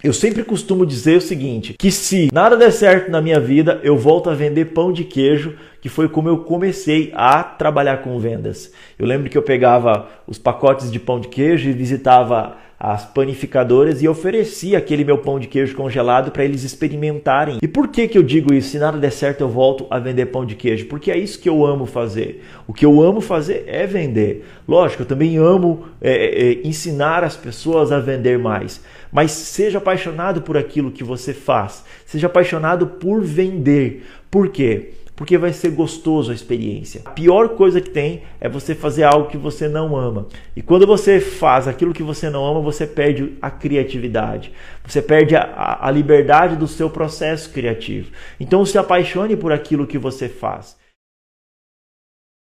Eu sempre costumo dizer o seguinte: que se nada der certo na minha vida, eu volto a vender pão de queijo, que foi como eu comecei a trabalhar com vendas. Eu lembro que eu pegava os pacotes de pão de queijo e visitava as panificadoras e oferecia aquele meu pão de queijo congelado para eles experimentarem. E por que, que eu digo isso? Se nada der certo, eu volto a vender pão de queijo, porque é isso que eu amo fazer. O que eu amo fazer é vender. Lógico, eu também amo é, é, é ensinar as pessoas a vender mais. Mas seja apaixonado por aquilo que você faz, seja apaixonado por vender. Por quê? Porque vai ser gostoso a experiência. A pior coisa que tem é você fazer algo que você não ama. E quando você faz aquilo que você não ama, você perde a criatividade, você perde a, a liberdade do seu processo criativo. Então se apaixone por aquilo que você faz.